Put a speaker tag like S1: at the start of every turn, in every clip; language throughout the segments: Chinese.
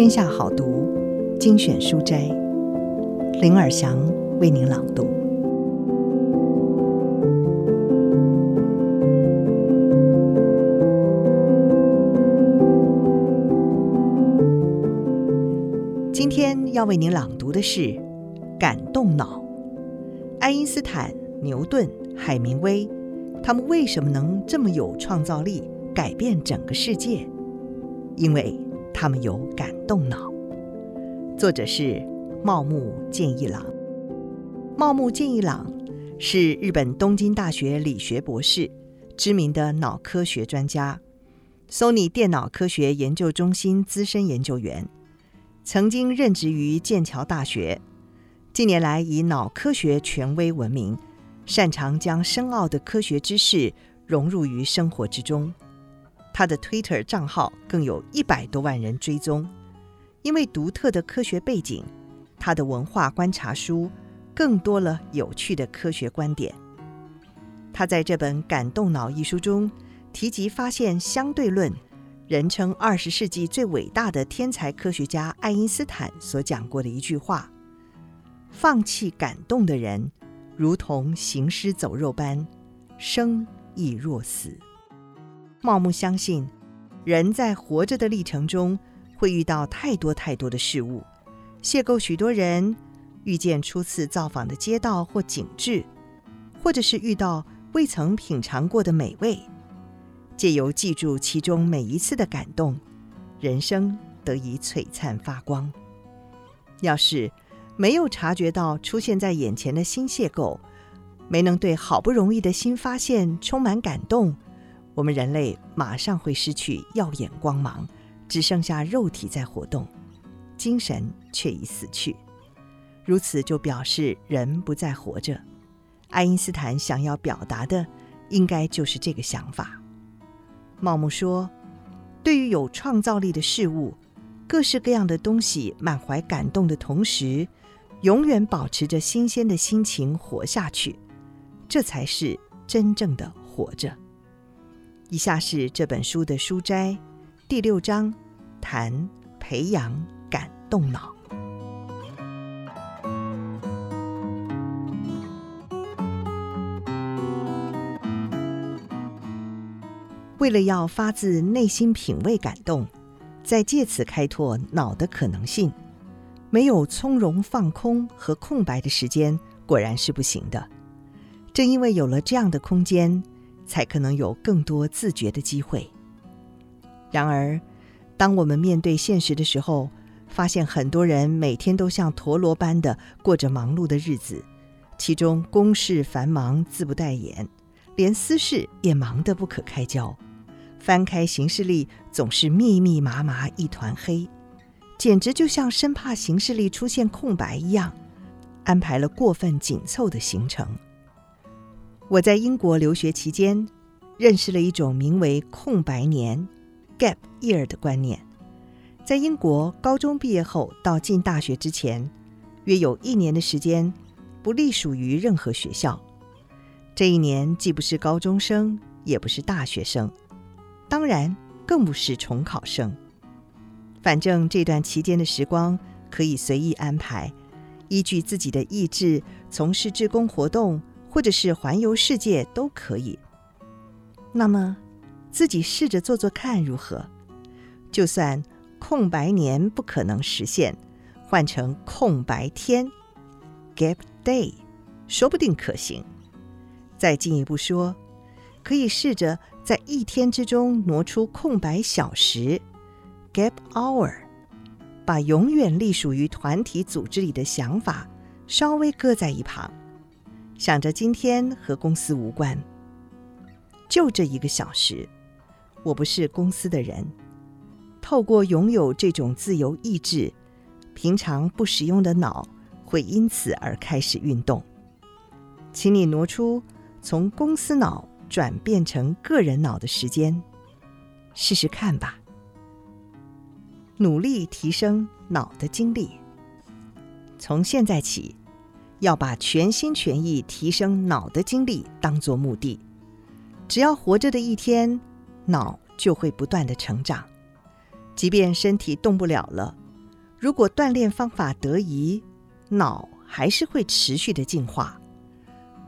S1: 天下好读精选书斋，林尔祥为您朗读。今天要为您朗读的是《感动脑》。爱因斯坦、牛顿、海明威，他们为什么能这么有创造力，改变整个世界？因为他们有感动脑。作者是茂木健一郎。茂木健一郎是日本东京大学理学博士，知名的脑科学专家，Sony 电脑科学研究中心资深研究员，曾经任职于剑桥大学。近年来以脑科学权威闻名，擅长将深奥的科学知识融入于生活之中。他的 Twitter 账号更有一百多万人追踪。因为独特的科学背景，他的文化观察书更多了有趣的科学观点。他在这本《感动脑》一书中提及发现相对论，人称二十世纪最伟大的天才科学家爱因斯坦所讲过的一句话：“放弃感动的人，如同行尸走肉般，生亦若死。”茂木相信，人在活着的历程中会遇到太多太多的事物，邂逅许多人，遇见初次造访的街道或景致，或者是遇到未曾品尝过的美味。借由记住其中每一次的感动，人生得以璀璨发光。要是没有察觉到出现在眼前的新邂逅，没能对好不容易的新发现充满感动。我们人类马上会失去耀眼光芒，只剩下肉体在活动，精神却已死去。如此就表示人不再活着。爱因斯坦想要表达的，应该就是这个想法。茂木说：“对于有创造力的事物，各式各样的东西，满怀感动的同时，永远保持着新鲜的心情活下去，这才是真正的活着。”以下是这本书的书摘，第六章，谈培养感动脑。为了要发自内心品味感动，再借此开拓脑的可能性，没有从容放空和空白的时间，果然是不行的。正因为有了这样的空间，才可能有更多自觉的机会。然而，当我们面对现实的时候，发现很多人每天都像陀螺般的过着忙碌的日子，其中公事繁忙，自不待言，连私事也忙得不可开交。翻开行事历，总是密密麻麻一团黑，简直就像生怕行事历出现空白一样，安排了过分紧凑的行程。我在英国留学期间，认识了一种名为“空白年 ”（gap year） 的观念。在英国高中毕业后到进大学之前，约有一年的时间不隶属于任何学校。这一年既不是高中生，也不是大学生，当然更不是重考生。反正这段期间的时光可以随意安排，依据自己的意志从事志工活动。或者是环游世界都可以。那么，自己试着做做看如何？就算空白年不可能实现，换成空白天 （gap day），说不定可行。再进一步说，可以试着在一天之中挪出空白小时 （gap hour），把永远隶属于团体组织里的想法稍微搁在一旁。想着今天和公司无关，就这一个小时，我不是公司的人。透过拥有这种自由意志，平常不使用的脑会因此而开始运动。请你挪出从公司脑转变成个人脑的时间，试试看吧。努力提升脑的精力，从现在起。要把全心全意提升脑的精力当作目的，只要活着的一天，脑就会不断的成长。即便身体动不了了，如果锻炼方法得宜，脑还是会持续的进化。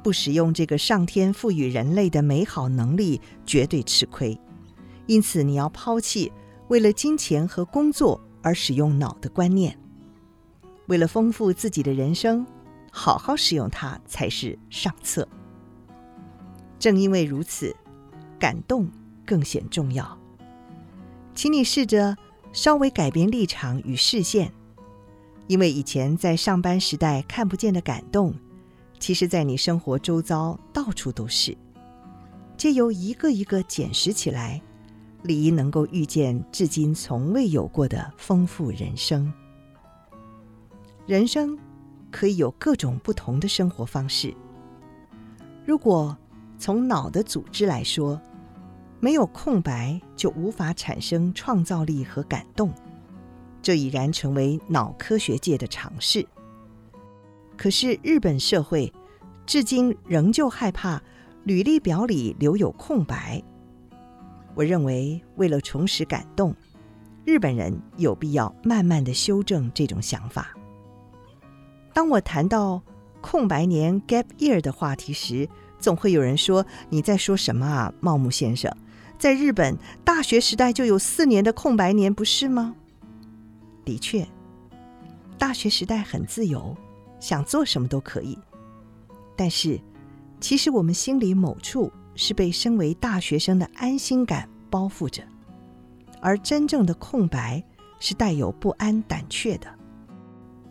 S1: 不使用这个上天赋予人类的美好能力，绝对吃亏。因此，你要抛弃为了金钱和工作而使用脑的观念。为了丰富自己的人生，好好使用它才是上策。正因为如此，感动更显重要。请你试着稍微改变立场与视线，因为以前在上班时代看不见的感动。其实，在你生活周遭到处都是。借由一个一个捡拾起来，理应能够遇见至今从未有过的丰富人生。人生可以有各种不同的生活方式。如果从脑的组织来说，没有空白就无法产生创造力和感动，这已然成为脑科学界的常识。可是日本社会至今仍旧害怕履历表里留有空白。我认为，为了重拾感动，日本人有必要慢慢的修正这种想法。当我谈到空白年 （gap year） 的话题时，总会有人说：“你在说什么啊，茂木先生？在日本大学时代就有四年的空白年，不是吗？”的确，大学时代很自由。想做什么都可以，但是，其实我们心里某处是被身为大学生的安心感包覆着，而真正的空白是带有不安胆怯的。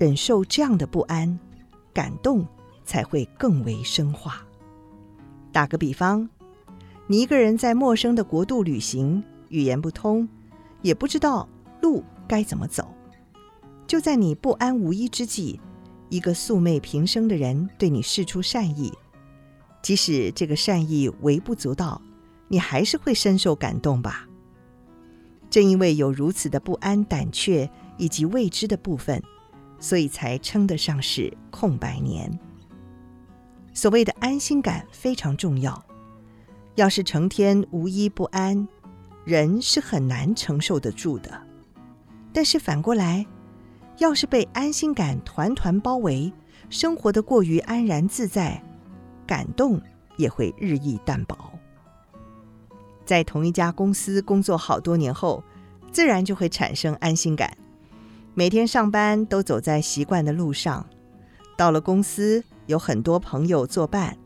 S1: 忍受这样的不安，感动才会更为深化。打个比方，你一个人在陌生的国度旅行，语言不通，也不知道路该怎么走，就在你不安无依之际。一个素昧平生的人对你示出善意，即使这个善意微不足道，你还是会深受感动吧？正因为有如此的不安、胆怯以及未知的部分，所以才称得上是空白年。所谓的安心感非常重要，要是成天无依不安，人是很难承受得住的。但是反过来，要是被安心感团团包围，生活得过于安然自在，感动也会日益淡薄。在同一家公司工作好多年后，自然就会产生安心感。每天上班都走在习惯的路上，到了公司有很多朋友作伴，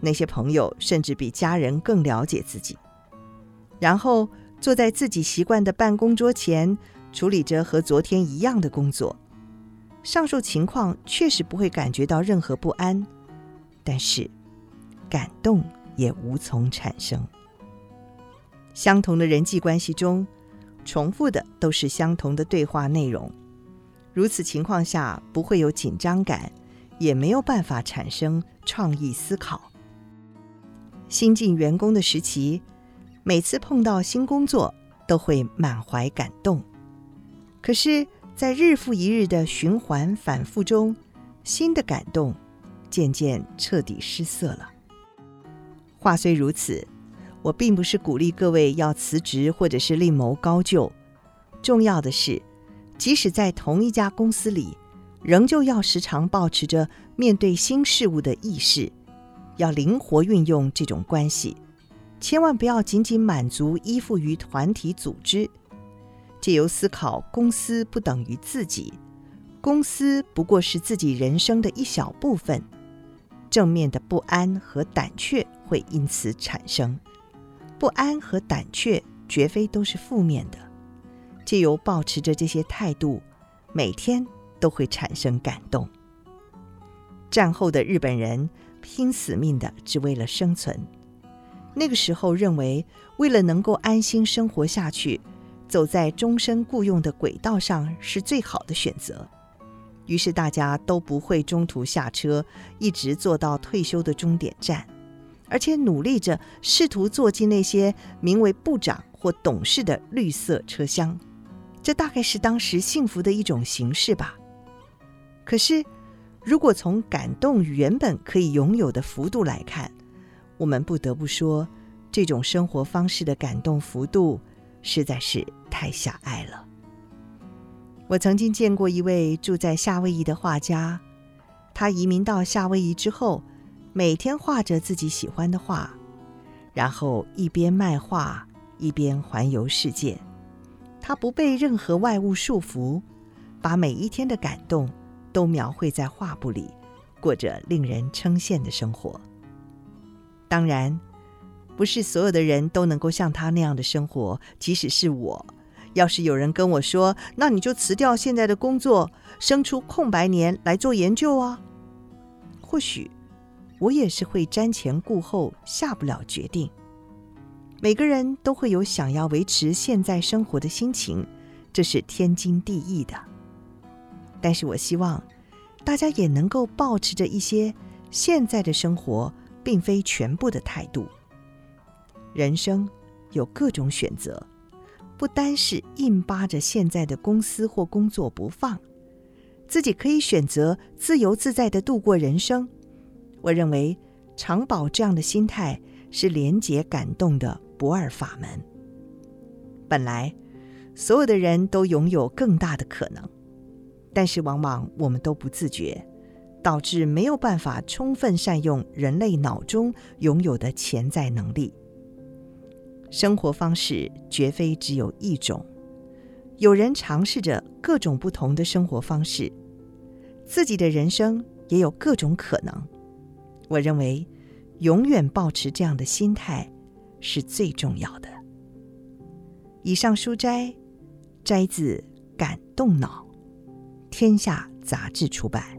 S1: 那些朋友甚至比家人更了解自己。然后坐在自己习惯的办公桌前。处理着和昨天一样的工作，上述情况确实不会感觉到任何不安，但是感动也无从产生。相同的人际关系中，重复的都是相同的对话内容，如此情况下不会有紧张感，也没有办法产生创意思考。新进员工的时期，每次碰到新工作都会满怀感动。可是，在日复一日的循环反复中，新的感动渐渐彻底失色了。话虽如此，我并不是鼓励各位要辞职或者是另谋高就。重要的是，即使在同一家公司里，仍旧要时常保持着面对新事物的意识，要灵活运用这种关系，千万不要仅仅满足依附于团体组织。借由思考，公司不等于自己，公司不过是自己人生的一小部分。正面的不安和胆怯会因此产生，不安和胆怯绝非都是负面的。借由保持着这些态度，每天都会产生感动。战后的日本人拼死命的只为了生存，那个时候认为，为了能够安心生活下去。走在终身雇佣的轨道上是最好的选择，于是大家都不会中途下车，一直坐到退休的终点站，而且努力着试图坐进那些名为部长或董事的绿色车厢。这大概是当时幸福的一种形式吧。可是，如果从感动原本可以拥有的幅度来看，我们不得不说，这种生活方式的感动幅度。实在是太狭隘了。我曾经见过一位住在夏威夷的画家，他移民到夏威夷之后，每天画着自己喜欢的画，然后一边卖画一边环游世界。他不被任何外物束缚，把每一天的感动都描绘在画布里，过着令人称羡的生活。当然，不是所有的人都能够像他那样的生活，即使是我。要是有人跟我说：“那你就辞掉现在的工作，生出空白年来做研究啊。”或许我也是会瞻前顾后，下不了决定。每个人都会有想要维持现在生活的心情，这是天经地义的。但是我希望大家也能够保持着一些现在的生活并非全部的态度。人生有各种选择。不单是硬扒着现在的公司或工作不放，自己可以选择自由自在的度过人生。我认为常保这样的心态是廉洁感动的不二法门。本来所有的人都拥有更大的可能，但是往往我们都不自觉，导致没有办法充分善用人类脑中拥有的潜在能力。生活方式绝非只有一种，有人尝试着各种不同的生活方式，自己的人生也有各种可能。我认为，永远保持这样的心态是最重要的。以上书摘摘自《感动脑》，天下杂志出版。